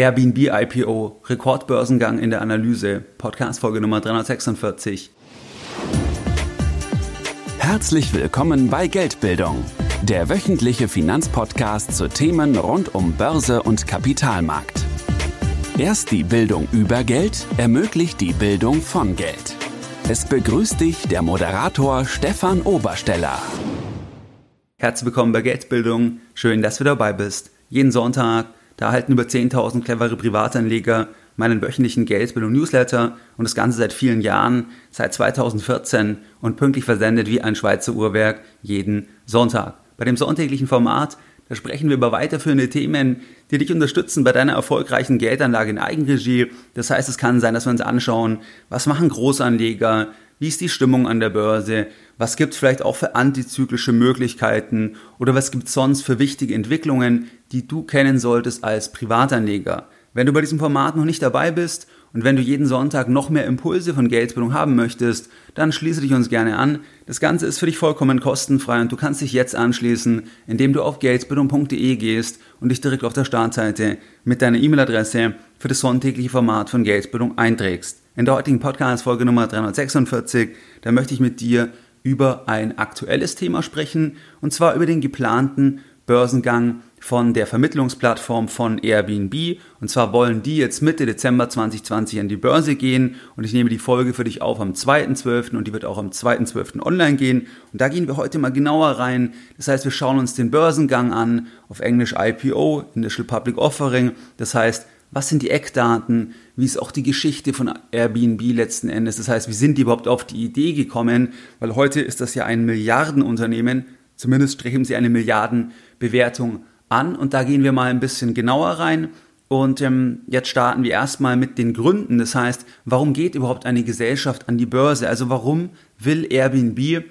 Airbnb IPO, Rekordbörsengang in der Analyse, Podcast Folge Nummer 346. Herzlich willkommen bei Geldbildung, der wöchentliche Finanzpodcast zu Themen rund um Börse und Kapitalmarkt. Erst die Bildung über Geld ermöglicht die Bildung von Geld. Es begrüßt dich der Moderator Stefan Obersteller. Herzlich willkommen bei Geldbildung. Schön, dass du dabei bist. Jeden Sonntag, da erhalten über 10.000 clevere Privatanleger meinen wöchentlichen Geldbildung-Newsletter und das Ganze seit vielen Jahren, seit 2014 und pünktlich versendet wie ein Schweizer Uhrwerk jeden Sonntag. Bei dem sonntäglichen Format, da sprechen wir über weiterführende Themen, die dich unterstützen bei deiner erfolgreichen Geldanlage in Eigenregie. Das heißt, es kann sein, dass wir uns anschauen, was machen Großanleger, wie ist die Stimmung an der Börse, was gibt es vielleicht auch für antizyklische Möglichkeiten oder was gibt es sonst für wichtige Entwicklungen, die du kennen solltest als Privatanleger. Wenn du bei diesem Format noch nicht dabei bist und wenn du jeden Sonntag noch mehr Impulse von Geldbildung haben möchtest, dann schließe dich uns gerne an. Das Ganze ist für dich vollkommen kostenfrei und du kannst dich jetzt anschließen, indem du auf geldbildung.de gehst und dich direkt auf der Startseite mit deiner E-Mail-Adresse für das sonntägliche Format von Geldbildung einträgst. In der heutigen Podcast-Folge Nummer 346, da möchte ich mit dir über ein aktuelles Thema sprechen und zwar über den geplanten Börsengang von der Vermittlungsplattform von Airbnb. Und zwar wollen die jetzt Mitte Dezember 2020 an die Börse gehen. Und ich nehme die Folge für dich auf am 2.12. und die wird auch am 2.12. online gehen. Und da gehen wir heute mal genauer rein. Das heißt, wir schauen uns den Börsengang an, auf Englisch IPO, Initial Public Offering. Das heißt, was sind die Eckdaten? Wie ist auch die Geschichte von Airbnb letzten Endes? Das heißt, wie sind die überhaupt auf die Idee gekommen? Weil heute ist das ja ein Milliardenunternehmen. Zumindest streben sie eine Milliardenbewertung an und da gehen wir mal ein bisschen genauer rein. Und ähm, jetzt starten wir erstmal mit den Gründen. Das heißt, warum geht überhaupt eine Gesellschaft an die Börse? Also warum will Airbnb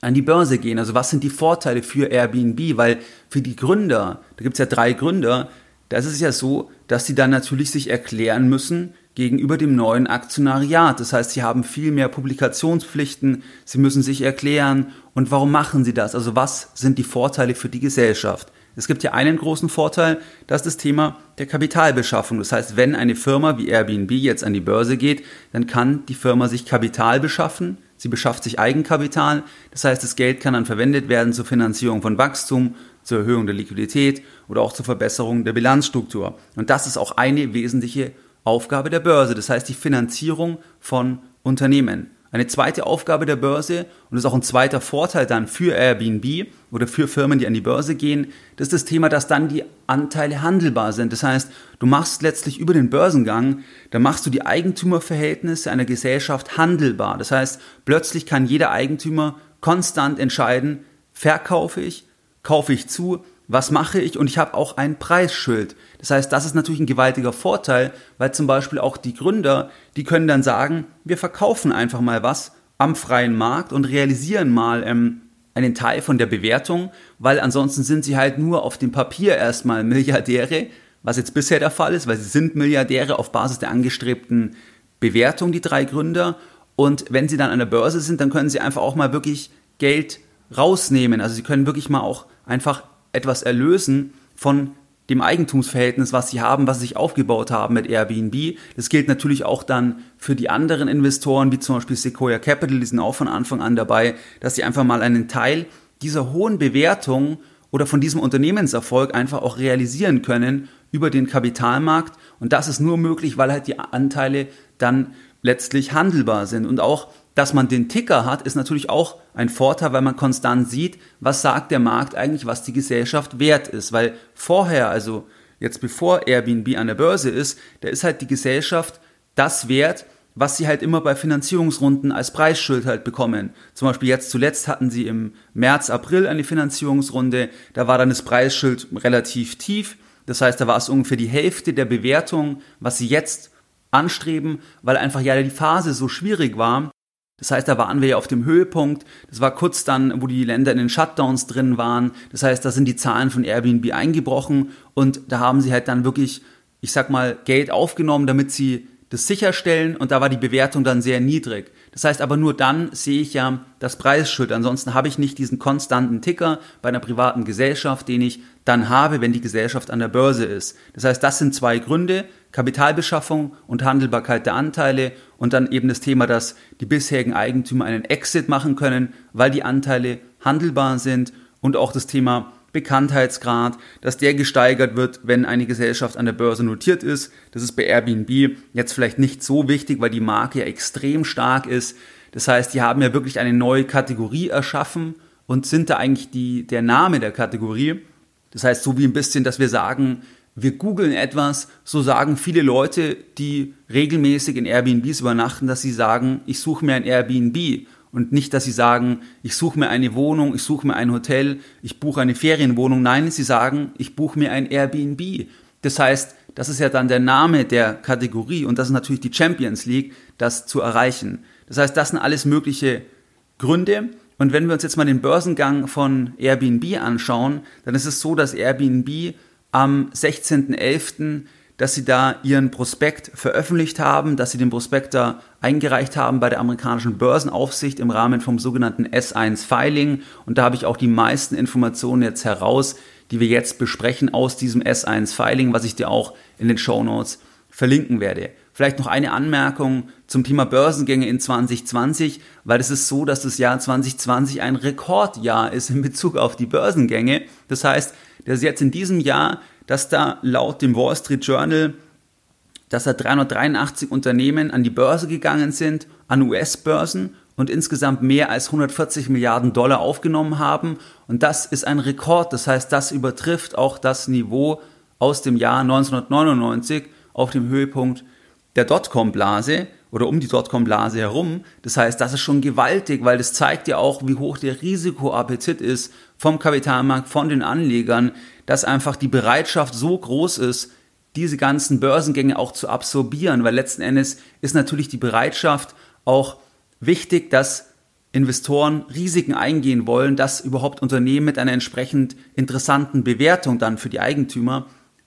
an die Börse gehen? Also was sind die Vorteile für Airbnb? Weil für die Gründer, da gibt es ja drei Gründer, da ist es ja so, dass sie dann natürlich sich erklären müssen gegenüber dem neuen Aktionariat. Das heißt, sie haben viel mehr Publikationspflichten, sie müssen sich erklären. Und warum machen sie das? Also was sind die Vorteile für die Gesellschaft? Es gibt ja einen großen Vorteil, das ist das Thema der Kapitalbeschaffung. Das heißt, wenn eine Firma wie Airbnb jetzt an die Börse geht, dann kann die Firma sich Kapital beschaffen. Sie beschafft sich Eigenkapital. Das heißt, das Geld kann dann verwendet werden zur Finanzierung von Wachstum, zur Erhöhung der Liquidität oder auch zur Verbesserung der Bilanzstruktur. Und das ist auch eine wesentliche Aufgabe der Börse. Das heißt, die Finanzierung von Unternehmen. Eine zweite Aufgabe der Börse und das ist auch ein zweiter Vorteil dann für Airbnb oder für Firmen, die an die Börse gehen, das ist das Thema, dass dann die Anteile handelbar sind. Das heißt, du machst letztlich über den Börsengang, da machst du die Eigentümerverhältnisse einer Gesellschaft handelbar. Das heißt, plötzlich kann jeder Eigentümer konstant entscheiden, verkaufe ich, kaufe ich zu, was mache ich und ich habe auch ein Preisschild. Das heißt, das ist natürlich ein gewaltiger Vorteil, weil zum Beispiel auch die Gründer, die können dann sagen, wir verkaufen einfach mal was am freien Markt und realisieren mal ähm, einen Teil von der Bewertung, weil ansonsten sind sie halt nur auf dem Papier erstmal Milliardäre, was jetzt bisher der Fall ist, weil sie sind Milliardäre auf Basis der angestrebten Bewertung, die drei Gründer. Und wenn sie dann an der Börse sind, dann können sie einfach auch mal wirklich Geld rausnehmen. Also sie können wirklich mal auch einfach etwas erlösen von dem Eigentumsverhältnis, was sie haben, was sie sich aufgebaut haben mit Airbnb. Das gilt natürlich auch dann für die anderen Investoren, wie zum Beispiel Sequoia Capital, die sind auch von Anfang an dabei, dass sie einfach mal einen Teil dieser hohen Bewertung oder von diesem Unternehmenserfolg einfach auch realisieren können über den Kapitalmarkt. Und das ist nur möglich, weil halt die Anteile dann letztlich handelbar sind. Und auch dass man den Ticker hat, ist natürlich auch ein Vorteil, weil man konstant sieht, was sagt der Markt eigentlich, was die Gesellschaft wert ist. Weil vorher, also jetzt bevor Airbnb an der Börse ist, da ist halt die Gesellschaft das wert, was sie halt immer bei Finanzierungsrunden als Preisschild halt bekommen. Zum Beispiel jetzt zuletzt hatten sie im März, April eine Finanzierungsrunde, da war dann das Preisschild relativ tief. Das heißt, da war es ungefähr die Hälfte der Bewertung, was sie jetzt anstreben, weil einfach ja die Phase so schwierig war. Das heißt, da waren wir ja auf dem Höhepunkt. Das war kurz dann, wo die Länder in den Shutdowns drin waren. Das heißt, da sind die Zahlen von Airbnb eingebrochen und da haben sie halt dann wirklich, ich sag mal, Geld aufgenommen, damit sie das sicherstellen und da war die Bewertung dann sehr niedrig. Das heißt aber nur dann sehe ich ja das Preisschild. Ansonsten habe ich nicht diesen konstanten Ticker bei einer privaten Gesellschaft, den ich dann habe, wenn die Gesellschaft an der Börse ist. Das heißt, das sind zwei Gründe. Kapitalbeschaffung und Handelbarkeit der Anteile und dann eben das Thema, dass die bisherigen Eigentümer einen Exit machen können, weil die Anteile handelbar sind und auch das Thema Bekanntheitsgrad, dass der gesteigert wird, wenn eine Gesellschaft an der Börse notiert ist. Das ist bei Airbnb jetzt vielleicht nicht so wichtig, weil die Marke ja extrem stark ist. Das heißt, die haben ja wirklich eine neue Kategorie erschaffen und sind da eigentlich die, der Name der Kategorie. Das heißt, so wie ein bisschen, dass wir sagen, wir googeln etwas, so sagen viele Leute, die regelmäßig in Airbnbs übernachten, dass sie sagen, ich suche mir ein Airbnb und nicht, dass sie sagen, ich suche mir eine Wohnung, ich suche mir ein Hotel, ich buche eine Ferienwohnung. Nein, sie sagen, ich buche mir ein Airbnb. Das heißt, das ist ja dann der Name der Kategorie und das ist natürlich die Champions League, das zu erreichen. Das heißt, das sind alles mögliche Gründe. Und wenn wir uns jetzt mal den Börsengang von Airbnb anschauen, dann ist es so, dass Airbnb am 16.11 dass sie da ihren Prospekt veröffentlicht haben, dass sie den Prospekt da eingereicht haben bei der amerikanischen Börsenaufsicht im Rahmen vom sogenannten S1 Filing. Und da habe ich auch die meisten Informationen jetzt heraus, die wir jetzt besprechen aus diesem S1 Filing, was ich dir auch in den Show Notes verlinken werde. Vielleicht noch eine Anmerkung zum Thema Börsengänge in 2020, weil es ist so, dass das Jahr 2020 ein Rekordjahr ist in Bezug auf die Börsengänge. Das heißt, dass jetzt in diesem Jahr dass da laut dem Wall Street Journal, dass da 383 Unternehmen an die Börse gegangen sind, an US-Börsen und insgesamt mehr als 140 Milliarden Dollar aufgenommen haben. Und das ist ein Rekord. Das heißt, das übertrifft auch das Niveau aus dem Jahr 1999 auf dem Höhepunkt der Dotcom-Blase oder um die Dotcom-Blase herum. Das heißt, das ist schon gewaltig, weil das zeigt ja auch, wie hoch der Risikoappetit ist vom Kapitalmarkt, von den Anlegern, dass einfach die Bereitschaft so groß ist, diese ganzen Börsengänge auch zu absorbieren, weil letzten Endes ist natürlich die Bereitschaft auch wichtig, dass Investoren Risiken eingehen wollen, dass überhaupt Unternehmen mit einer entsprechend interessanten Bewertung dann für die Eigentümer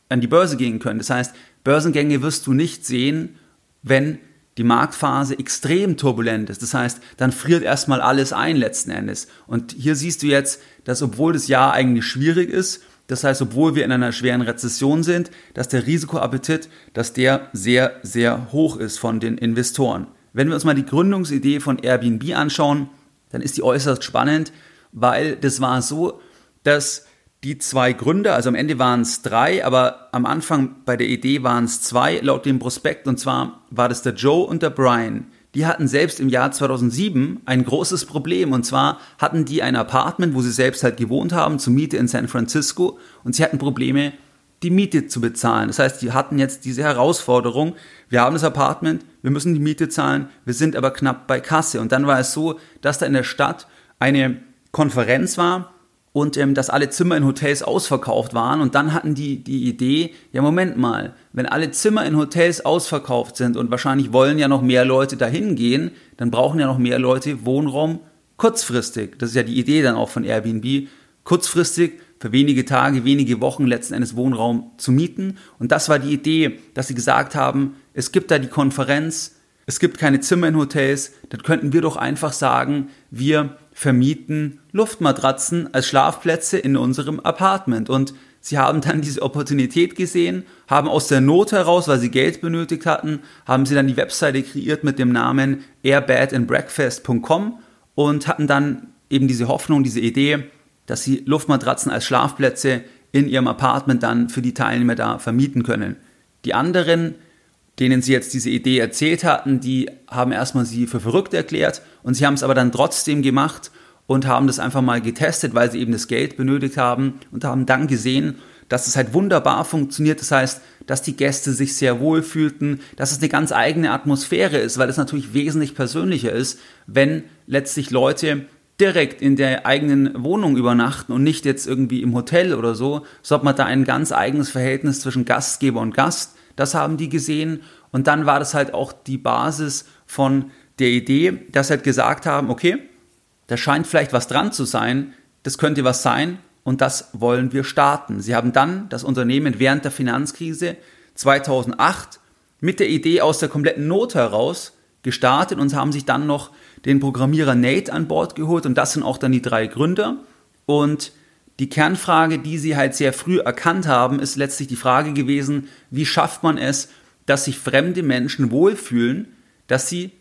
an die Börse gehen können. Das heißt, Börsengänge wirst du nicht sehen, wenn die Marktphase extrem turbulent ist. Das heißt, dann friert erstmal alles ein letzten Endes. Und hier siehst du jetzt, dass obwohl das Jahr eigentlich schwierig ist, das heißt, obwohl wir in einer schweren Rezession sind, dass der Risikoappetit, dass der sehr, sehr hoch ist von den Investoren. Wenn wir uns mal die Gründungsidee von Airbnb anschauen, dann ist die äußerst spannend, weil das war so, dass die zwei Gründer, also am Ende waren es drei, aber am Anfang bei der Idee waren es zwei laut dem Prospekt und zwar war das der Joe und der Brian. Die hatten selbst im Jahr 2007 ein großes Problem und zwar hatten die ein Apartment, wo sie selbst halt gewohnt haben, zur Miete in San Francisco und sie hatten Probleme, die Miete zu bezahlen. Das heißt, die hatten jetzt diese Herausforderung, wir haben das Apartment, wir müssen die Miete zahlen, wir sind aber knapp bei Kasse. Und dann war es so, dass da in der Stadt eine Konferenz war, und ähm, dass alle Zimmer in Hotels ausverkauft waren. Und dann hatten die die Idee, ja Moment mal, wenn alle Zimmer in Hotels ausverkauft sind und wahrscheinlich wollen ja noch mehr Leute dahin gehen, dann brauchen ja noch mehr Leute Wohnraum kurzfristig. Das ist ja die Idee dann auch von Airbnb, kurzfristig für wenige Tage, wenige Wochen letzten Endes Wohnraum zu mieten. Und das war die Idee, dass sie gesagt haben, es gibt da die Konferenz, es gibt keine Zimmer in Hotels, dann könnten wir doch einfach sagen, wir vermieten Luftmatratzen als Schlafplätze in unserem Apartment. Und sie haben dann diese Opportunität gesehen, haben aus der Not heraus, weil sie Geld benötigt hatten, haben sie dann die Webseite kreiert mit dem Namen airbedandbreakfast.com und hatten dann eben diese Hoffnung, diese Idee, dass sie Luftmatratzen als Schlafplätze in ihrem Apartment dann für die Teilnehmer da vermieten können. Die anderen denen sie jetzt diese Idee erzählt hatten, die haben erstmal sie für verrückt erklärt und sie haben es aber dann trotzdem gemacht und haben das einfach mal getestet, weil sie eben das Geld benötigt haben und haben dann gesehen, dass es halt wunderbar funktioniert. Das heißt, dass die Gäste sich sehr wohl fühlten, dass es eine ganz eigene Atmosphäre ist, weil es natürlich wesentlich persönlicher ist, wenn letztlich Leute direkt in der eigenen Wohnung übernachten und nicht jetzt irgendwie im Hotel oder so, so hat man da ein ganz eigenes Verhältnis zwischen Gastgeber und Gast das haben die gesehen. Und dann war das halt auch die Basis von der Idee, dass sie halt gesagt haben, okay, da scheint vielleicht was dran zu sein, das könnte was sein und das wollen wir starten. Sie haben dann das Unternehmen während der Finanzkrise 2008 mit der Idee aus der kompletten Not heraus gestartet und haben sich dann noch den Programmierer Nate an Bord geholt und das sind auch dann die drei Gründer. Und die Kernfrage, die sie halt sehr früh erkannt haben, ist letztlich die Frage gewesen, wie schafft man es, dass sich fremde Menschen wohlfühlen, dass sie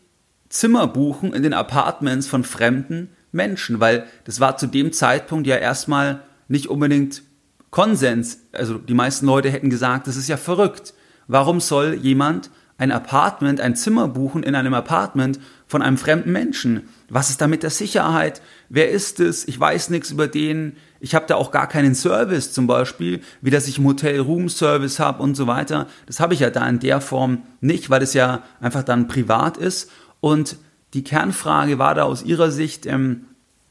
Zimmer buchen in den Apartments von fremden Menschen, weil das war zu dem Zeitpunkt ja erstmal nicht unbedingt Konsens. Also die meisten Leute hätten gesagt, das ist ja verrückt. Warum soll jemand ein Apartment, ein Zimmer buchen in einem Apartment von einem fremden Menschen? Was ist da mit der Sicherheit? Wer ist es? Ich weiß nichts über den. Ich habe da auch gar keinen Service zum Beispiel, wie dass ich im Hotel Room Service habe und so weiter. Das habe ich ja da in der Form nicht, weil es ja einfach dann privat ist. Und die Kernfrage war da aus ihrer Sicht, ähm,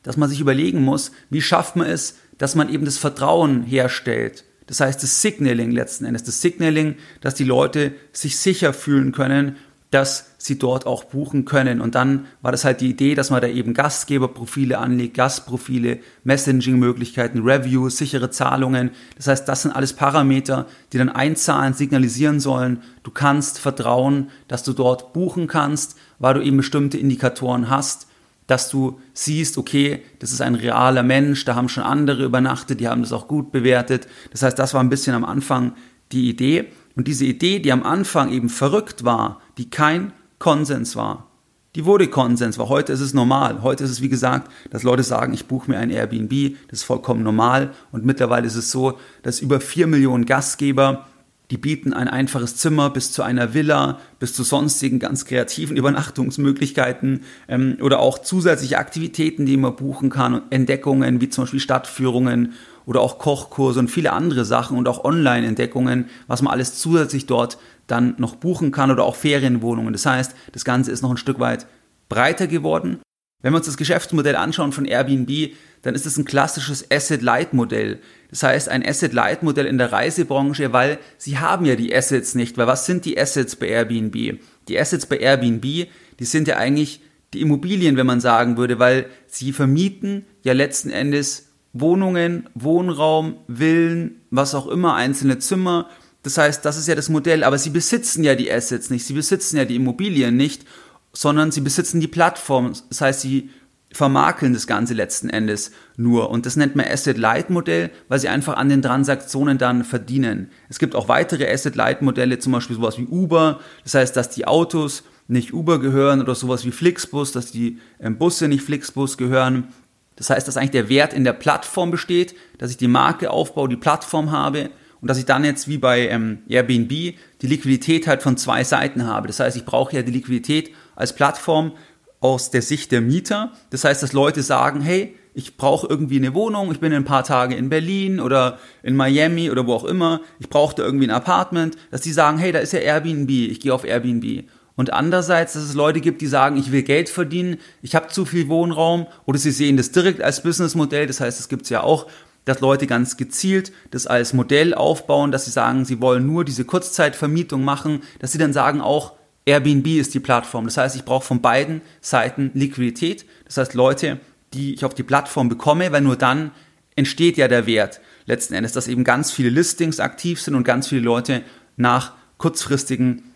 dass man sich überlegen muss, wie schafft man es, dass man eben das Vertrauen herstellt. Das heißt, das Signaling letzten Endes, das Signaling, dass die Leute sich sicher fühlen können, dass sie dort auch buchen können. Und dann war das halt die Idee, dass man da eben Gastgeberprofile anlegt, Gastprofile, Messaging-Möglichkeiten, Reviews, sichere Zahlungen. Das heißt, das sind alles Parameter, die dann einzahlen, signalisieren sollen, du kannst vertrauen, dass du dort buchen kannst, weil du eben bestimmte Indikatoren hast, dass du siehst, okay, das ist ein realer Mensch, da haben schon andere übernachtet, die haben das auch gut bewertet. Das heißt, das war ein bisschen am Anfang die Idee. Und diese Idee, die am Anfang eben verrückt war, die kein Konsens war, die wurde Konsens, weil heute ist es normal. Heute ist es, wie gesagt, dass Leute sagen, ich buche mir ein Airbnb, das ist vollkommen normal. Und mittlerweile ist es so, dass über vier Millionen Gastgeber die bieten ein einfaches Zimmer bis zu einer Villa, bis zu sonstigen ganz kreativen Übernachtungsmöglichkeiten ähm, oder auch zusätzliche Aktivitäten, die man buchen kann, Entdeckungen wie zum Beispiel Stadtführungen oder auch Kochkurse und viele andere Sachen und auch Online-Entdeckungen, was man alles zusätzlich dort dann noch buchen kann oder auch Ferienwohnungen. Das heißt, das Ganze ist noch ein Stück weit breiter geworden. Wenn wir uns das Geschäftsmodell anschauen von Airbnb, dann ist es ein klassisches Asset-Light-Modell. Das heißt, ein Asset-Light-Modell in der Reisebranche, weil sie haben ja die Assets nicht. Weil was sind die Assets bei Airbnb? Die Assets bei Airbnb, die sind ja eigentlich die Immobilien, wenn man sagen würde, weil sie vermieten ja letzten Endes Wohnungen, Wohnraum, Villen, was auch immer, einzelne Zimmer. Das heißt, das ist ja das Modell, aber sie besitzen ja die Assets nicht, sie besitzen ja die Immobilien nicht, sondern sie besitzen die Plattform. Das heißt, sie vermakeln das Ganze letzten Endes nur. Und das nennt man Asset-Light-Modell, weil sie einfach an den Transaktionen dann verdienen. Es gibt auch weitere Asset-Light-Modelle, zum Beispiel sowas wie Uber. Das heißt, dass die Autos nicht Uber gehören oder sowas wie Flixbus, dass die ähm, Busse nicht Flixbus gehören. Das heißt, dass eigentlich der Wert in der Plattform besteht, dass ich die Marke aufbaue, die Plattform habe und dass ich dann jetzt wie bei ähm, Airbnb die Liquidität halt von zwei Seiten habe. Das heißt, ich brauche ja die Liquidität als Plattform, aus der Sicht der Mieter. Das heißt, dass Leute sagen, hey, ich brauche irgendwie eine Wohnung, ich bin ein paar Tage in Berlin oder in Miami oder wo auch immer, ich brauche da irgendwie ein Apartment, dass die sagen, hey, da ist ja Airbnb, ich gehe auf Airbnb. Und andererseits, dass es Leute gibt, die sagen, ich will Geld verdienen, ich habe zu viel Wohnraum oder sie sehen das direkt als Businessmodell, das heißt, es gibt es ja auch, dass Leute ganz gezielt das als Modell aufbauen, dass sie sagen, sie wollen nur diese Kurzzeitvermietung machen, dass sie dann sagen auch, Airbnb ist die Plattform. Das heißt, ich brauche von beiden Seiten Liquidität. Das heißt, Leute, die ich auf die Plattform bekomme, weil nur dann entsteht ja der Wert letzten Endes, dass eben ganz viele Listings aktiv sind und ganz viele Leute nach kurzfristigen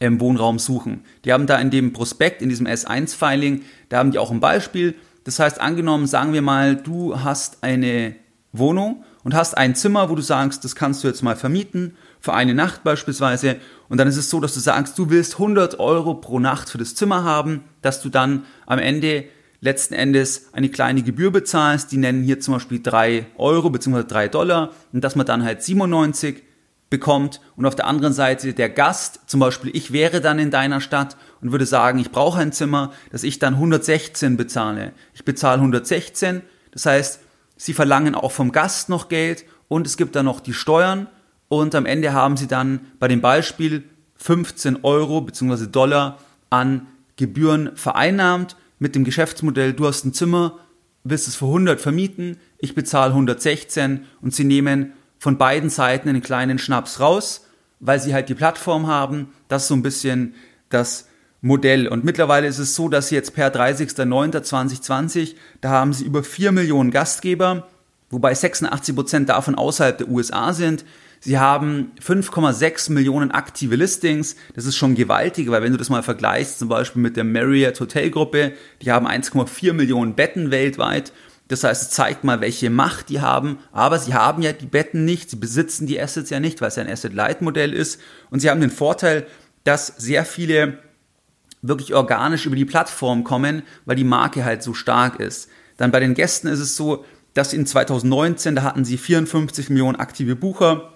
ähm, Wohnraum suchen. Die haben da in dem Prospekt, in diesem S1-Filing, da haben die auch ein Beispiel. Das heißt, angenommen, sagen wir mal, du hast eine Wohnung und hast ein Zimmer, wo du sagst, das kannst du jetzt mal vermieten für eine Nacht beispielsweise. Und dann ist es so, dass du sagst, du willst 100 Euro pro Nacht für das Zimmer haben, dass du dann am Ende letzten Endes eine kleine Gebühr bezahlst. Die nennen hier zum Beispiel 3 Euro bzw. 3 Dollar und dass man dann halt 97 bekommt und auf der anderen Seite der Gast, zum Beispiel ich wäre dann in deiner Stadt und würde sagen, ich brauche ein Zimmer, dass ich dann 116 bezahle. Ich bezahle 116, das heißt, sie verlangen auch vom Gast noch Geld und es gibt dann noch die Steuern und am Ende haben sie dann bei dem Beispiel 15 Euro bzw. Dollar an Gebühren vereinnahmt mit dem Geschäftsmodell, du hast ein Zimmer, willst es für 100 vermieten, ich bezahle 116 und sie nehmen von beiden Seiten einen kleinen Schnaps raus, weil sie halt die Plattform haben. Das ist so ein bisschen das Modell. Und mittlerweile ist es so, dass sie jetzt per 30.09.2020, da haben sie über 4 Millionen Gastgeber, wobei 86 Prozent davon außerhalb der USA sind. Sie haben 5,6 Millionen aktive Listings. Das ist schon gewaltig, weil wenn du das mal vergleichst, zum Beispiel mit der Marriott Hotelgruppe, die haben 1,4 Millionen Betten weltweit. Das heißt, es zeigt mal, welche Macht die haben. Aber sie haben ja die Betten nicht, sie besitzen die Assets ja nicht, weil es ja ein Asset-Light-Modell ist. Und sie haben den Vorteil, dass sehr viele wirklich organisch über die Plattform kommen, weil die Marke halt so stark ist. Dann bei den Gästen ist es so, dass in 2019, da hatten sie 54 Millionen aktive Bucher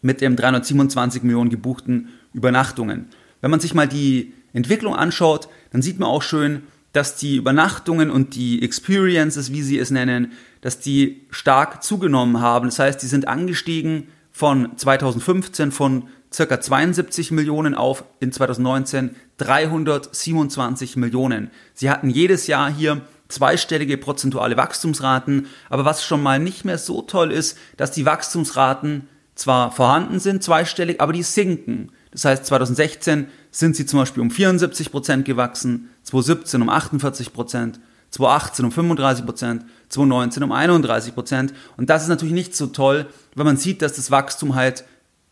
mit dem 327 Millionen gebuchten Übernachtungen. Wenn man sich mal die Entwicklung anschaut, dann sieht man auch schön, dass die Übernachtungen und die Experiences, wie sie es nennen, dass die stark zugenommen haben. Das heißt, die sind angestiegen von 2015 von circa 72 Millionen auf in 2019 327 Millionen. Sie hatten jedes Jahr hier zweistellige prozentuale Wachstumsraten, aber was schon mal nicht mehr so toll ist, dass die Wachstumsraten zwar vorhanden sind, zweistellig, aber die sinken. Das heißt, 2016 sind sie zum Beispiel um 74 Prozent gewachsen, 2017 um 48 Prozent, 2018 um 35 Prozent, 2019 um 31 Prozent. Und das ist natürlich nicht so toll, wenn man sieht, dass das Wachstum halt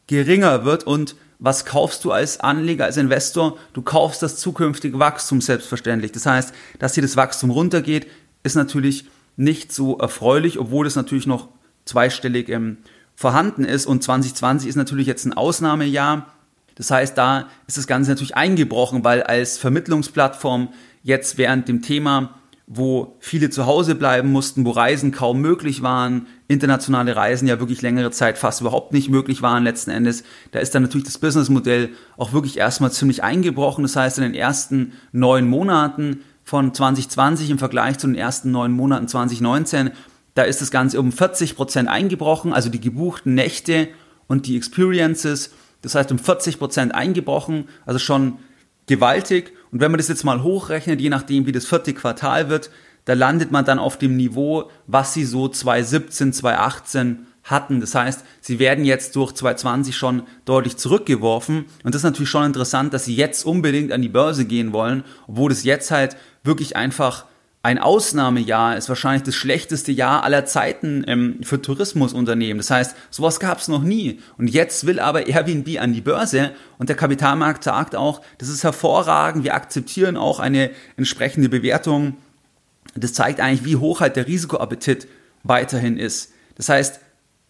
geringer wird und was kaufst du als Anleger, als Investor? Du kaufst das zukünftige Wachstum selbstverständlich. Das heißt, dass hier das Wachstum runtergeht, ist natürlich nicht so erfreulich, obwohl es natürlich noch zweistellig ähm, vorhanden ist. Und 2020 ist natürlich jetzt ein Ausnahmejahr. Das heißt, da ist das Ganze natürlich eingebrochen, weil als Vermittlungsplattform jetzt während dem Thema wo viele zu Hause bleiben mussten, wo Reisen kaum möglich waren, internationale Reisen ja wirklich längere Zeit fast überhaupt nicht möglich waren letzten Endes. Da ist dann natürlich das Businessmodell auch wirklich erstmal ziemlich eingebrochen. Das heißt, in den ersten neun Monaten von 2020 im Vergleich zu den ersten neun Monaten 2019, da ist das Ganze um 40 Prozent eingebrochen, also die gebuchten Nächte und die Experiences. Das heißt, um 40 Prozent eingebrochen, also schon gewaltig. Und wenn man das jetzt mal hochrechnet, je nachdem wie das vierte Quartal wird, da landet man dann auf dem Niveau, was sie so 2017, 2018 hatten. Das heißt, sie werden jetzt durch 2020 schon deutlich zurückgeworfen. Und das ist natürlich schon interessant, dass sie jetzt unbedingt an die Börse gehen wollen, obwohl es jetzt halt wirklich einfach ein Ausnahmejahr ist wahrscheinlich das schlechteste Jahr aller Zeiten ähm, für Tourismusunternehmen. Das heißt, sowas gab es noch nie. Und jetzt will aber Airbnb an die Börse und der Kapitalmarkt sagt auch, das ist hervorragend, wir akzeptieren auch eine entsprechende Bewertung. Das zeigt eigentlich, wie hoch halt der Risikoappetit weiterhin ist. Das heißt,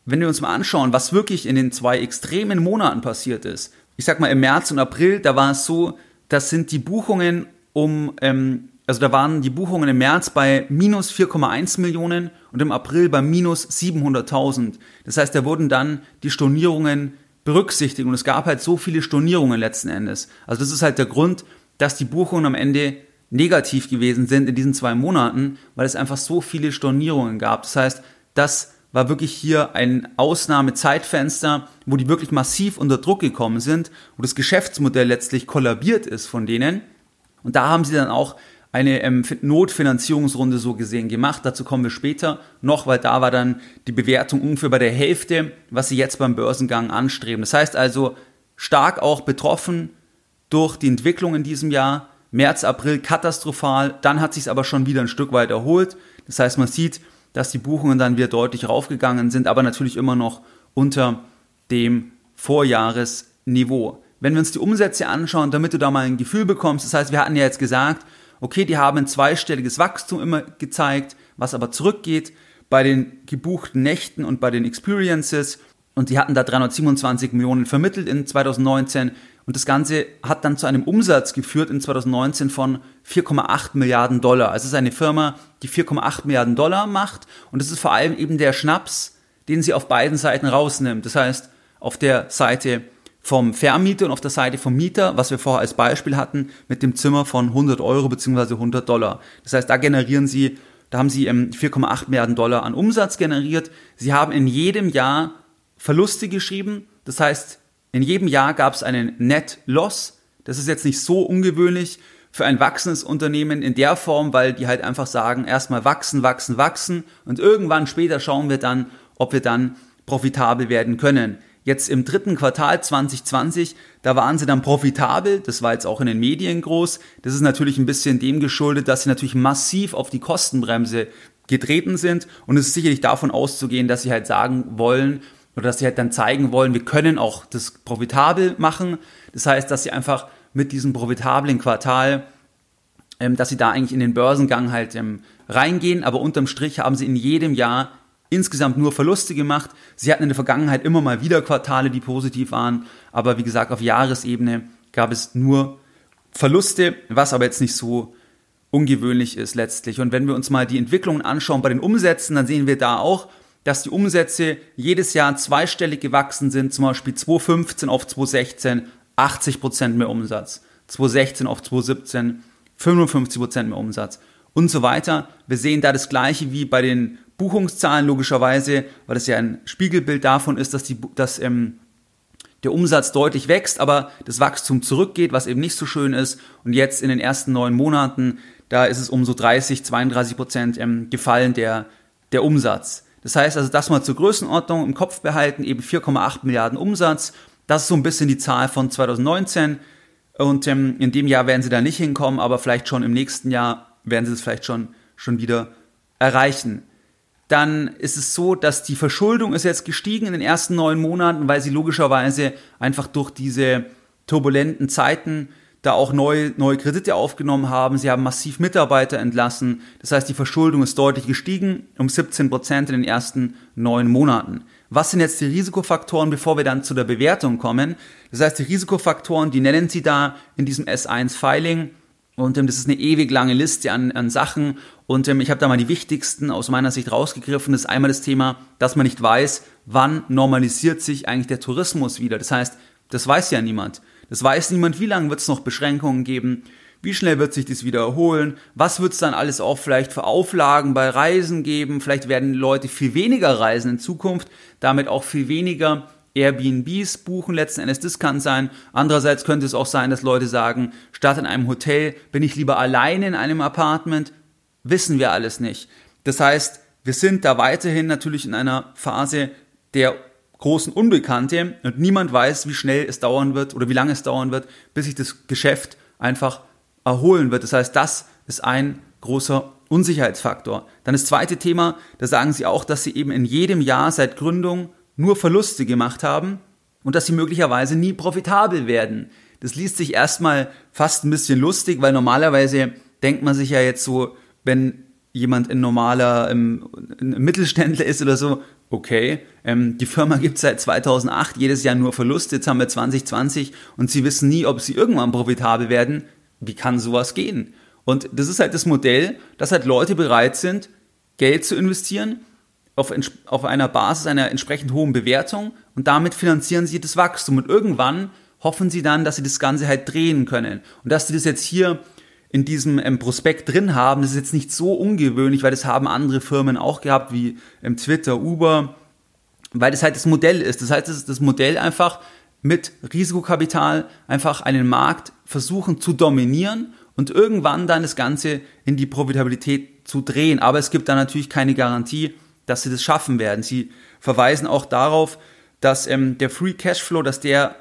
wenn wir uns mal anschauen, was wirklich in den zwei extremen Monaten passiert ist, ich sag mal im März und April, da war es so, das sind die Buchungen um ähm, also da waren die Buchungen im März bei minus 4,1 Millionen und im April bei minus 700.000. Das heißt, da wurden dann die Stornierungen berücksichtigt und es gab halt so viele Stornierungen letzten Endes. Also das ist halt der Grund, dass die Buchungen am Ende negativ gewesen sind in diesen zwei Monaten, weil es einfach so viele Stornierungen gab. Das heißt, das war wirklich hier ein Ausnahmezeitfenster, wo die wirklich massiv unter Druck gekommen sind, wo das Geschäftsmodell letztlich kollabiert ist von denen. Und da haben sie dann auch eine ähm, Notfinanzierungsrunde so gesehen gemacht. Dazu kommen wir später noch, weil da war dann die Bewertung ungefähr bei der Hälfte, was sie jetzt beim Börsengang anstreben. Das heißt also stark auch betroffen durch die Entwicklung in diesem Jahr. März, April katastrophal, dann hat sich aber schon wieder ein Stück weit erholt. Das heißt, man sieht, dass die Buchungen dann wieder deutlich raufgegangen sind, aber natürlich immer noch unter dem Vorjahresniveau. Wenn wir uns die Umsätze anschauen, damit du da mal ein Gefühl bekommst, das heißt, wir hatten ja jetzt gesagt, okay, die haben ein zweistelliges Wachstum immer gezeigt, was aber zurückgeht bei den gebuchten Nächten und bei den Experiences. Und die hatten da 327 Millionen vermittelt in 2019. Und das Ganze hat dann zu einem Umsatz geführt in 2019 von 4,8 Milliarden Dollar. Also es ist eine Firma, die 4,8 Milliarden Dollar macht. Und es ist vor allem eben der Schnaps, den sie auf beiden Seiten rausnimmt. Das heißt, auf der Seite vom Vermieter und auf der Seite vom Mieter, was wir vorher als Beispiel hatten, mit dem Zimmer von 100 Euro bzw. 100 Dollar. Das heißt, da generieren sie, da haben sie 4,8 Milliarden Dollar an Umsatz generiert. Sie haben in jedem Jahr Verluste geschrieben. Das heißt, in jedem Jahr gab es einen Net Loss. Das ist jetzt nicht so ungewöhnlich für ein wachsendes Unternehmen in der Form, weil die halt einfach sagen, erstmal wachsen, wachsen, wachsen und irgendwann später schauen wir dann, ob wir dann profitabel werden können. Jetzt im dritten Quartal 2020, da waren sie dann profitabel. Das war jetzt auch in den Medien groß. Das ist natürlich ein bisschen dem geschuldet, dass sie natürlich massiv auf die Kostenbremse getreten sind. Und es ist sicherlich davon auszugehen, dass sie halt sagen wollen, oder dass sie halt dann zeigen wollen, wir können auch das profitabel machen. Das heißt, dass sie einfach mit diesem profitablen Quartal, ähm, dass sie da eigentlich in den Börsengang halt ähm, reingehen, aber unterm Strich haben sie in jedem Jahr insgesamt nur Verluste gemacht. Sie hatten in der Vergangenheit immer mal wieder Quartale, die positiv waren, aber wie gesagt, auf Jahresebene gab es nur Verluste, was aber jetzt nicht so ungewöhnlich ist letztlich. Und wenn wir uns mal die Entwicklungen anschauen bei den Umsätzen, dann sehen wir da auch, dass die Umsätze jedes Jahr zweistellig gewachsen sind, zum Beispiel 2015 auf 2016 80 Prozent mehr Umsatz, 2016 auf 2017 55 Prozent mehr Umsatz und so weiter. Wir sehen da das Gleiche wie bei den Buchungszahlen logischerweise, weil das ja ein Spiegelbild davon ist, dass, die, dass ähm, der Umsatz deutlich wächst, aber das Wachstum zurückgeht, was eben nicht so schön ist. Und jetzt in den ersten neun Monaten, da ist es um so 30, 32 Prozent ähm, gefallen, der, der Umsatz. Das heißt also, das mal zur Größenordnung im Kopf behalten, eben 4,8 Milliarden Umsatz. Das ist so ein bisschen die Zahl von 2019. Und ähm, in dem Jahr werden sie da nicht hinkommen, aber vielleicht schon im nächsten Jahr werden sie es vielleicht schon, schon wieder erreichen. Dann ist es so, dass die Verschuldung ist jetzt gestiegen in den ersten neun Monaten, weil sie logischerweise einfach durch diese turbulenten Zeiten da auch neue, neue Kredite aufgenommen haben. Sie haben massiv Mitarbeiter entlassen. Das heißt, die Verschuldung ist deutlich gestiegen, um 17 Prozent in den ersten neun Monaten. Was sind jetzt die Risikofaktoren, bevor wir dann zu der Bewertung kommen? Das heißt, die Risikofaktoren, die nennen Sie da in diesem S1-Filing. Und ähm, das ist eine ewig lange Liste an, an Sachen. Und ähm, ich habe da mal die wichtigsten aus meiner Sicht rausgegriffen. Das ist einmal das Thema, dass man nicht weiß, wann normalisiert sich eigentlich der Tourismus wieder. Das heißt, das weiß ja niemand. Das weiß niemand, wie lange wird es noch Beschränkungen geben, wie schnell wird sich das wieder erholen, was wird es dann alles auch vielleicht für Auflagen bei Reisen geben, vielleicht werden Leute viel weniger reisen in Zukunft, damit auch viel weniger Airbnbs buchen letzten Endes, das kann sein. Andererseits könnte es auch sein, dass Leute sagen, statt in einem Hotel bin ich lieber alleine in einem Apartment, wissen wir alles nicht. Das heißt, wir sind da weiterhin natürlich in einer Phase der großen Unbekannte und niemand weiß, wie schnell es dauern wird oder wie lange es dauern wird, bis sich das Geschäft einfach erholen wird. Das heißt, das ist ein großer Unsicherheitsfaktor. Dann das zweite Thema, da sagen sie auch, dass sie eben in jedem Jahr seit Gründung nur Verluste gemacht haben und dass sie möglicherweise nie profitabel werden. Das liest sich erstmal fast ein bisschen lustig, weil normalerweise denkt man sich ja jetzt so, wenn jemand ein normaler ähm, ein Mittelständler ist oder so, okay, ähm, die Firma gibt seit 2008 jedes Jahr nur Verluste, jetzt haben wir 2020 und sie wissen nie, ob sie irgendwann profitabel werden. Wie kann sowas gehen? Und das ist halt das Modell, dass halt Leute bereit sind, Geld zu investieren auf, auf einer Basis einer entsprechend hohen Bewertung und damit finanzieren sie das Wachstum und irgendwann hoffen sie dann, dass sie das Ganze halt drehen können. Und dass sie das jetzt hier in diesem ähm, Prospekt drin haben. Das ist jetzt nicht so ungewöhnlich, weil das haben andere Firmen auch gehabt, wie ähm, Twitter, Uber, weil das halt das Modell ist. Das heißt, das ist das Modell einfach mit Risikokapital einfach einen Markt versuchen zu dominieren und irgendwann dann das Ganze in die Profitabilität zu drehen. Aber es gibt da natürlich keine Garantie, dass sie das schaffen werden. Sie verweisen auch darauf, dass ähm, der Free Cashflow, dass der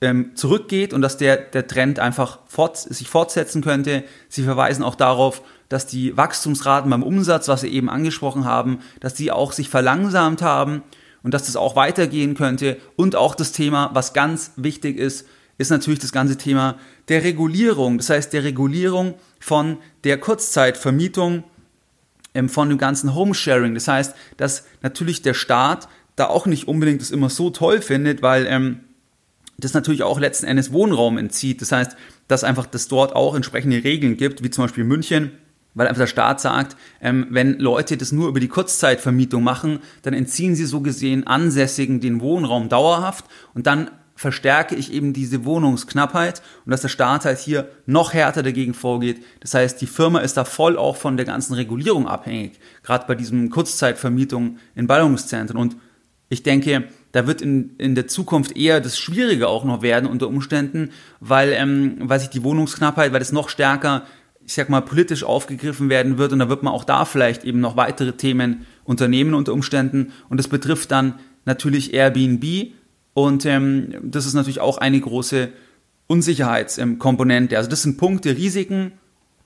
ähm, zurückgeht und dass der, der Trend einfach fort, sich fortsetzen könnte. Sie verweisen auch darauf, dass die Wachstumsraten beim Umsatz, was Sie eben angesprochen haben, dass die auch sich verlangsamt haben und dass das auch weitergehen könnte. Und auch das Thema, was ganz wichtig ist, ist natürlich das ganze Thema der Regulierung. Das heißt, der Regulierung von der Kurzzeitvermietung, von dem ganzen Homesharing. Das heißt, dass natürlich der Staat da auch nicht unbedingt das immer so toll findet, weil ähm, das natürlich auch letzten Endes Wohnraum entzieht. Das heißt, dass einfach das dort auch entsprechende Regeln gibt, wie zum Beispiel München, weil einfach der Staat sagt, ähm, wenn Leute das nur über die Kurzzeitvermietung machen, dann entziehen sie so gesehen Ansässigen den Wohnraum dauerhaft und dann verstärke ich eben diese Wohnungsknappheit und dass der Staat halt hier noch härter dagegen vorgeht. Das heißt, die Firma ist da voll auch von der ganzen Regulierung abhängig, gerade bei diesem Kurzzeitvermietung in Ballungszentren. Und ich denke, da wird in, in der Zukunft eher das Schwierige auch noch werden unter Umständen, weil, ähm, weil sich die Wohnungsknappheit, weil es noch stärker, ich sag mal, politisch aufgegriffen werden wird und da wird man auch da vielleicht eben noch weitere Themen unternehmen unter Umständen und das betrifft dann natürlich Airbnb und ähm, das ist natürlich auch eine große Unsicherheitskomponente. Also das sind Punkte, Risiken,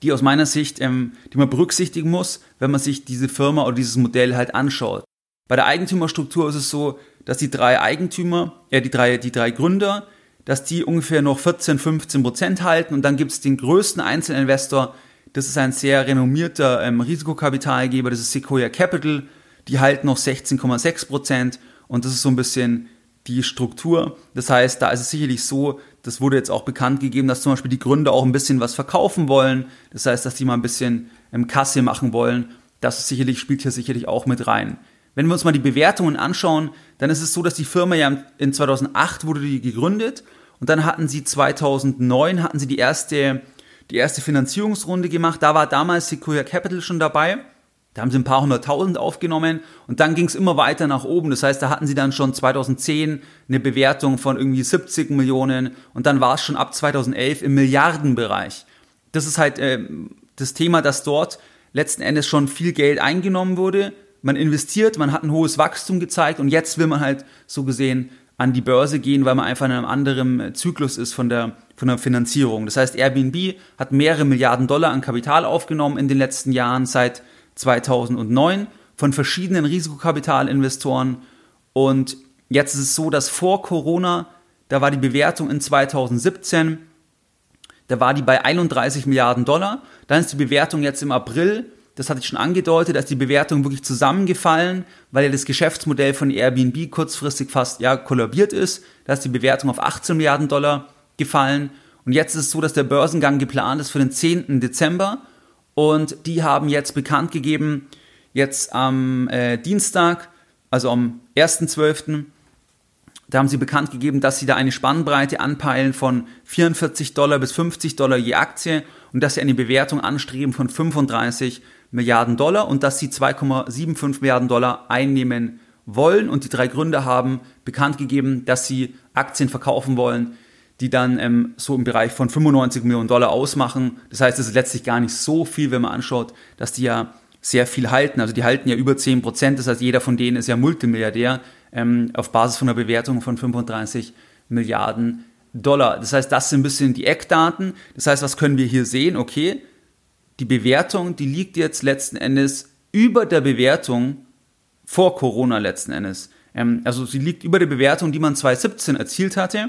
die aus meiner Sicht, ähm, die man berücksichtigen muss, wenn man sich diese Firma oder dieses Modell halt anschaut. Bei der Eigentümerstruktur ist es so, dass die drei Eigentümer, äh, die drei, die drei Gründer, dass die ungefähr noch 14, 15 Prozent halten und dann gibt es den größten Einzelinvestor, das ist ein sehr renommierter ähm, Risikokapitalgeber, das ist Sequoia Capital, die halten noch 16,6 Prozent und das ist so ein bisschen die Struktur. Das heißt, da ist es sicherlich so, das wurde jetzt auch bekannt gegeben, dass zum Beispiel die Gründer auch ein bisschen was verkaufen wollen. Das heißt, dass die mal ein bisschen ähm, Kasse machen wollen. Das sicherlich, spielt hier sicherlich auch mit rein. Wenn wir uns mal die Bewertungen anschauen, dann ist es so, dass die Firma ja in 2008 wurde die gegründet und dann hatten sie 2009 hatten sie die erste, die erste Finanzierungsrunde gemacht. Da war damals Sequoia Capital schon dabei. Da haben sie ein paar hunderttausend aufgenommen und dann ging es immer weiter nach oben. Das heißt, da hatten sie dann schon 2010 eine Bewertung von irgendwie 70 Millionen und dann war es schon ab 2011 im Milliardenbereich. Das ist halt äh, das Thema, dass dort letzten Endes schon viel Geld eingenommen wurde. Man investiert, man hat ein hohes Wachstum gezeigt und jetzt will man halt so gesehen an die Börse gehen, weil man einfach in einem anderen äh, Zyklus ist von der, von der Finanzierung. Das heißt, Airbnb hat mehrere Milliarden Dollar an Kapital aufgenommen in den letzten Jahren seit 2009 von verschiedenen Risikokapitalinvestoren. Und jetzt ist es so, dass vor Corona, da war die Bewertung in 2017, da war die bei 31 Milliarden Dollar. Dann ist die Bewertung jetzt im April das hatte ich schon angedeutet, dass die Bewertung wirklich zusammengefallen, weil ja das Geschäftsmodell von Airbnb kurzfristig fast ja kollabiert ist. Da ist die Bewertung auf 18 Milliarden Dollar gefallen. Und jetzt ist es so, dass der Börsengang geplant ist für den 10. Dezember. Und die haben jetzt bekannt gegeben, jetzt am äh, Dienstag, also am 1.12., da haben sie bekannt gegeben, dass sie da eine Spannbreite anpeilen von 44 Dollar bis 50 Dollar je Aktie und dass sie eine Bewertung anstreben von 35 Milliarden Dollar und dass sie 2,75 Milliarden Dollar einnehmen wollen. Und die drei Gründer haben bekannt gegeben, dass sie Aktien verkaufen wollen, die dann ähm, so im Bereich von 95 Millionen Dollar ausmachen. Das heißt, es ist letztlich gar nicht so viel, wenn man anschaut, dass die ja sehr viel halten. Also die halten ja über 10 Prozent. Das heißt, jeder von denen ist ja Multimilliardär ähm, auf Basis von einer Bewertung von 35 Milliarden Dollar. Das heißt, das sind ein bisschen die Eckdaten. Das heißt, was können wir hier sehen? Okay, die Bewertung, die liegt jetzt letzten Endes über der Bewertung vor Corona letzten Endes. Ähm, also sie liegt über der Bewertung, die man 2017 erzielt hatte.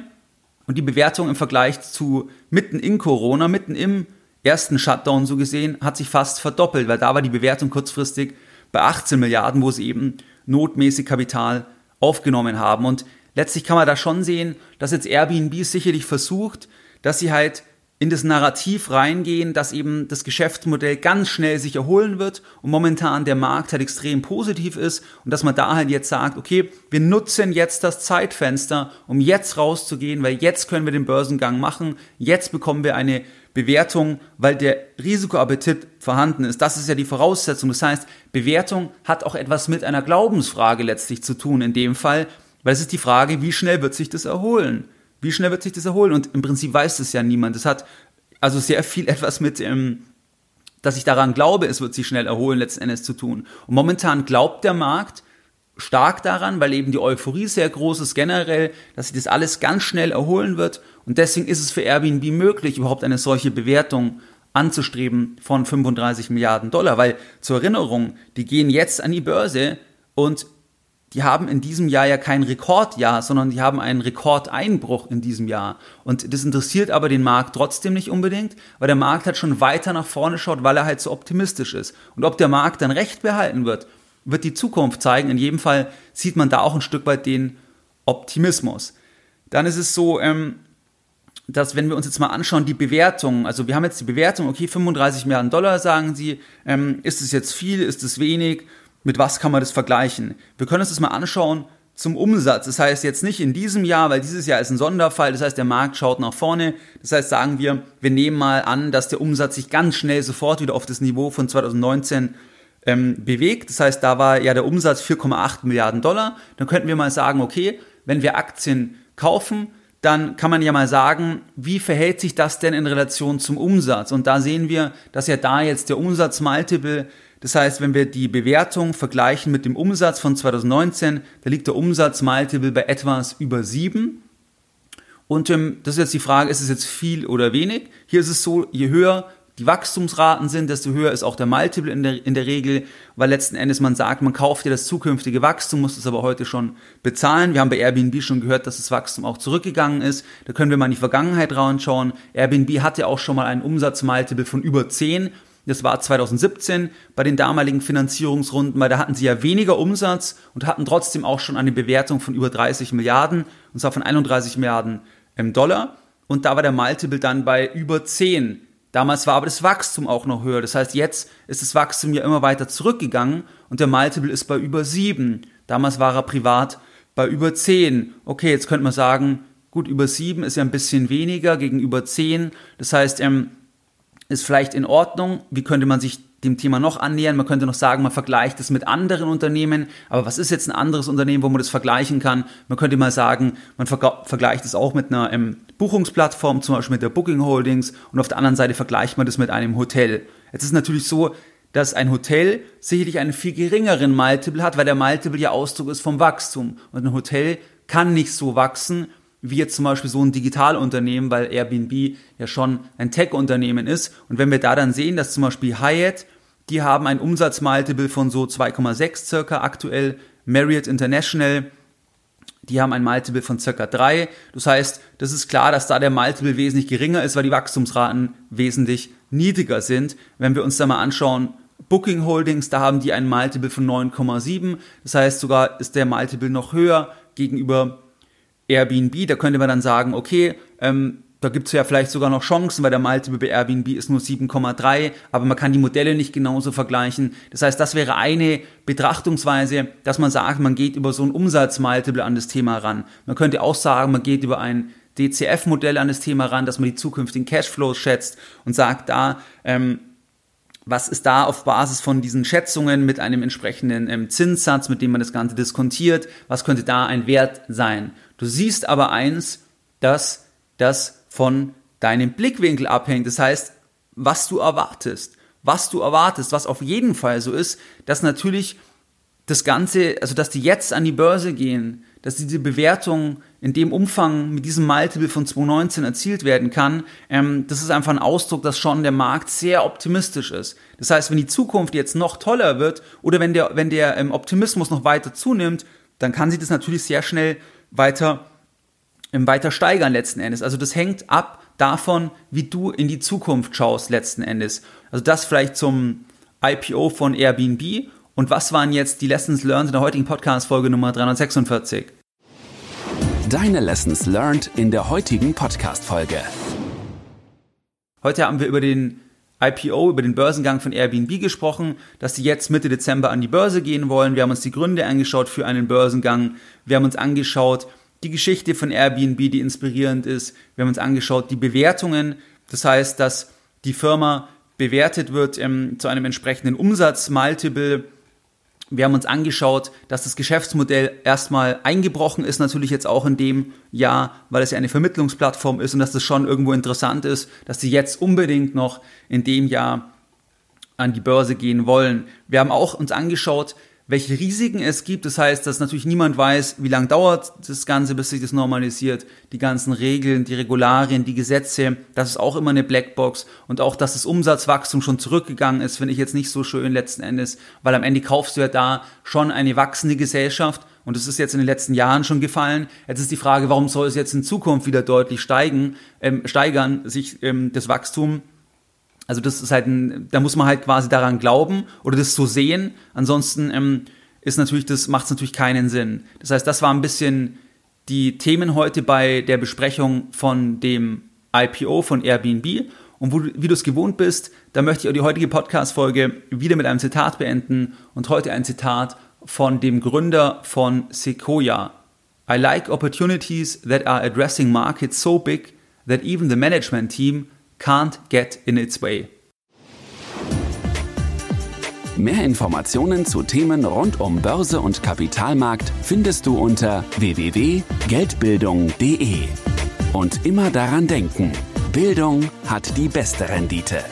Und die Bewertung im Vergleich zu mitten in Corona, mitten im ersten Shutdown so gesehen, hat sich fast verdoppelt, weil da war die Bewertung kurzfristig bei 18 Milliarden, wo sie eben notmäßig Kapital aufgenommen haben. Und letztlich kann man da schon sehen, dass jetzt Airbnb sicherlich versucht, dass sie halt in das Narrativ reingehen, dass eben das Geschäftsmodell ganz schnell sich erholen wird und momentan der Markt halt extrem positiv ist und dass man da halt jetzt sagt, okay, wir nutzen jetzt das Zeitfenster, um jetzt rauszugehen, weil jetzt können wir den Börsengang machen, jetzt bekommen wir eine Bewertung, weil der Risikoappetit vorhanden ist. Das ist ja die Voraussetzung. Das heißt, Bewertung hat auch etwas mit einer Glaubensfrage letztlich zu tun in dem Fall, weil es ist die Frage, wie schnell wird sich das erholen? Wie schnell wird sich das erholen? Und im Prinzip weiß das ja niemand. Das hat also sehr viel etwas mit, ähm, dass ich daran glaube, es wird sich schnell erholen, letzten Endes zu tun. Und momentan glaubt der Markt stark daran, weil eben die Euphorie sehr groß ist generell, dass sich das alles ganz schnell erholen wird. Und deswegen ist es für Airbnb möglich, überhaupt eine solche Bewertung anzustreben von 35 Milliarden Dollar. Weil zur Erinnerung, die gehen jetzt an die Börse und die haben in diesem Jahr ja kein Rekordjahr, sondern die haben einen Rekordeinbruch in diesem Jahr. Und das interessiert aber den Markt trotzdem nicht unbedingt, weil der Markt halt schon weiter nach vorne schaut, weil er halt so optimistisch ist. Und ob der Markt dann recht behalten wird, wird die Zukunft zeigen. In jedem Fall sieht man da auch ein Stück weit den Optimismus. Dann ist es so, ähm, dass wenn wir uns jetzt mal anschauen, die Bewertung, also wir haben jetzt die Bewertung, okay, 35 Milliarden Dollar, sagen Sie, ähm, ist es jetzt viel, ist es wenig? Mit was kann man das vergleichen? Wir können uns das mal anschauen zum Umsatz. Das heißt jetzt nicht in diesem Jahr, weil dieses Jahr ist ein Sonderfall. Das heißt, der Markt schaut nach vorne. Das heißt, sagen wir, wir nehmen mal an, dass der Umsatz sich ganz schnell sofort wieder auf das Niveau von 2019 ähm, bewegt. Das heißt, da war ja der Umsatz 4,8 Milliarden Dollar. Dann könnten wir mal sagen, okay, wenn wir Aktien kaufen, dann kann man ja mal sagen, wie verhält sich das denn in Relation zum Umsatz? Und da sehen wir, dass ja da jetzt der Umsatzmultiple das heißt, wenn wir die Bewertung vergleichen mit dem Umsatz von 2019, da liegt der Umsatz Multiple bei etwas über 7. Und ähm, das ist jetzt die Frage, ist es jetzt viel oder wenig? Hier ist es so, je höher die Wachstumsraten sind, desto höher ist auch der Multiple in der, in der Regel, weil letzten Endes man sagt, man kauft ja das zukünftige Wachstum, muss es aber heute schon bezahlen. Wir haben bei Airbnb schon gehört, dass das Wachstum auch zurückgegangen ist. Da können wir mal in die Vergangenheit reinschauen. Airbnb hatte auch schon mal einen Umsatzmultiple von über 10 das war 2017 bei den damaligen Finanzierungsrunden, weil da hatten sie ja weniger Umsatz und hatten trotzdem auch schon eine Bewertung von über 30 Milliarden, und zwar von 31 Milliarden ähm, Dollar. Und da war der Multiple dann bei über 10. Damals war aber das Wachstum auch noch höher. Das heißt, jetzt ist das Wachstum ja immer weiter zurückgegangen und der Multiple ist bei über 7. Damals war er privat bei über 10. Okay, jetzt könnte man sagen, gut, über 7 ist ja ein bisschen weniger gegenüber 10. Das heißt, ähm, ist vielleicht in Ordnung. Wie könnte man sich dem Thema noch annähern? Man könnte noch sagen, man vergleicht es mit anderen Unternehmen. Aber was ist jetzt ein anderes Unternehmen, wo man das vergleichen kann? Man könnte mal sagen, man vergleicht es auch mit einer ähm, Buchungsplattform, zum Beispiel mit der Booking Holdings. Und auf der anderen Seite vergleicht man das mit einem Hotel. Jetzt ist natürlich so, dass ein Hotel sicherlich einen viel geringeren Multiple hat, weil der Multiple ja Ausdruck ist vom Wachstum. Und ein Hotel kann nicht so wachsen, wie jetzt zum Beispiel so ein Digitalunternehmen, weil Airbnb ja schon ein Tech-Unternehmen ist. Und wenn wir da dann sehen, dass zum Beispiel Hyatt, die haben ein Umsatzmultiple von so 2,6 circa aktuell, Marriott International, die haben ein Multiple von circa 3. Das heißt, das ist klar, dass da der Multiple wesentlich geringer ist, weil die Wachstumsraten wesentlich niedriger sind. Wenn wir uns da mal anschauen, Booking Holdings, da haben die ein Multiple von 9,7. Das heißt, sogar ist der Multiple noch höher gegenüber Airbnb, da könnte man dann sagen, okay, ähm, da gibt es ja vielleicht sogar noch Chancen, weil der Multiple bei Airbnb ist nur 7,3, aber man kann die Modelle nicht genauso vergleichen. Das heißt, das wäre eine Betrachtungsweise, dass man sagt, man geht über so ein Umsatzmultiple an das Thema ran. Man könnte auch sagen, man geht über ein DCF-Modell an das Thema ran, dass man die zukünftigen Cashflows schätzt und sagt da, ähm, was ist da auf Basis von diesen Schätzungen mit einem entsprechenden ähm, Zinssatz, mit dem man das Ganze diskontiert, was könnte da ein Wert sein? Du siehst aber eins, dass das von deinem Blickwinkel abhängt. Das heißt, was du erwartest. Was du erwartest, was auf jeden Fall so ist, dass natürlich das Ganze, also dass die jetzt an die Börse gehen, dass diese Bewertung in dem Umfang mit diesem Multiple von 2019 erzielt werden kann, ähm, das ist einfach ein Ausdruck, dass schon der Markt sehr optimistisch ist. Das heißt, wenn die Zukunft jetzt noch toller wird oder wenn der, wenn der ähm, Optimismus noch weiter zunimmt, dann kann sich das natürlich sehr schnell weiter, weiter steigern letzten Endes. Also das hängt ab davon, wie du in die Zukunft schaust letzten Endes. Also das vielleicht zum IPO von Airbnb. Und was waren jetzt die Lessons learned in der heutigen Podcast-Folge Nummer 346? Deine Lessons learned in der heutigen Podcast-Folge. Heute haben wir über den IPO, über den Börsengang von Airbnb gesprochen, dass sie jetzt Mitte Dezember an die Börse gehen wollen. Wir haben uns die Gründe angeschaut für einen Börsengang. Wir haben uns angeschaut die Geschichte von Airbnb, die inspirierend ist. Wir haben uns angeschaut die Bewertungen. Das heißt, dass die Firma bewertet wird ähm, zu einem entsprechenden Umsatzmultiple wir haben uns angeschaut, dass das Geschäftsmodell erstmal eingebrochen ist, natürlich jetzt auch in dem Jahr, weil es ja eine Vermittlungsplattform ist und dass das schon irgendwo interessant ist, dass sie jetzt unbedingt noch in dem Jahr an die Börse gehen wollen. Wir haben auch uns angeschaut, welche Risiken es gibt. Das heißt, dass natürlich niemand weiß, wie lange dauert das Ganze, bis sich das normalisiert. Die ganzen Regeln, die Regularien, die Gesetze, das ist auch immer eine Blackbox. Und auch, dass das Umsatzwachstum schon zurückgegangen ist, finde ich jetzt nicht so schön letzten Endes, weil am Ende kaufst du ja da schon eine wachsende Gesellschaft. Und es ist jetzt in den letzten Jahren schon gefallen. Jetzt ist die Frage, warum soll es jetzt in Zukunft wieder deutlich steigen, ähm, steigern, sich ähm, das Wachstum? Also das ist halt ein, da muss man halt quasi daran glauben oder das so sehen. Ansonsten ähm, ist natürlich, das macht es natürlich keinen Sinn. Das heißt, das war ein bisschen die Themen heute bei der Besprechung von dem IPO von Airbnb. Und wo, wie du es gewohnt bist, da möchte ich auch die heutige Podcast-Folge wieder mit einem Zitat beenden. Und heute ein Zitat von dem Gründer von Sequoia. I like opportunities that are addressing markets so big that even the management team can't get in its way. Mehr Informationen zu Themen rund um Börse und Kapitalmarkt findest du unter www.geldbildung.de. Und immer daran denken, Bildung hat die beste Rendite.